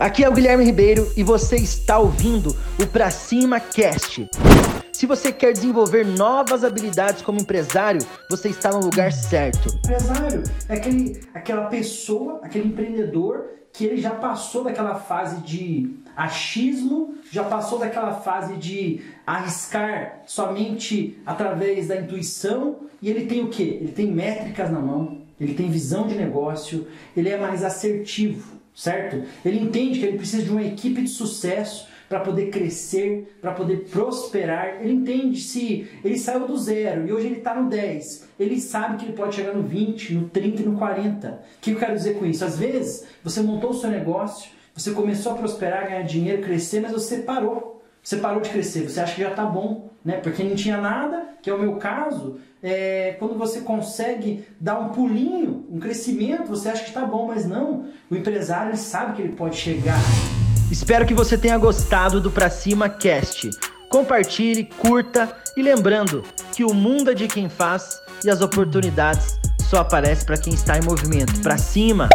Aqui é o Guilherme Ribeiro e você está ouvindo o Pra Cima Cast. Se você quer desenvolver novas habilidades como empresário, você está no lugar certo. Empresário é aquele, aquela pessoa, aquele empreendedor que ele já passou daquela fase de achismo, já passou daquela fase de arriscar somente através da intuição e ele tem o que? Ele tem métricas na mão, ele tem visão de negócio, ele é mais assertivo certo? Ele entende que ele precisa de uma equipe de sucesso para poder crescer, para poder prosperar. Ele entende se ele saiu do zero e hoje ele está no 10. Ele sabe que ele pode chegar no 20, no 30 e no 40. O que eu quero dizer com isso? Às vezes você montou o seu negócio, você começou a prosperar, ganhar dinheiro, crescer, mas você parou. Você parou de crescer, você acha que já está bom, né? Porque não tinha nada, que é o meu caso. É, quando você consegue dar um pulinho, um crescimento, você acha que está bom, mas não. O empresário ele sabe que ele pode chegar. Espero que você tenha gostado do Pra Cima Cast. Compartilhe, curta e lembrando que o mundo é de quem faz e as oportunidades só aparecem para quem está em movimento. Pra cima!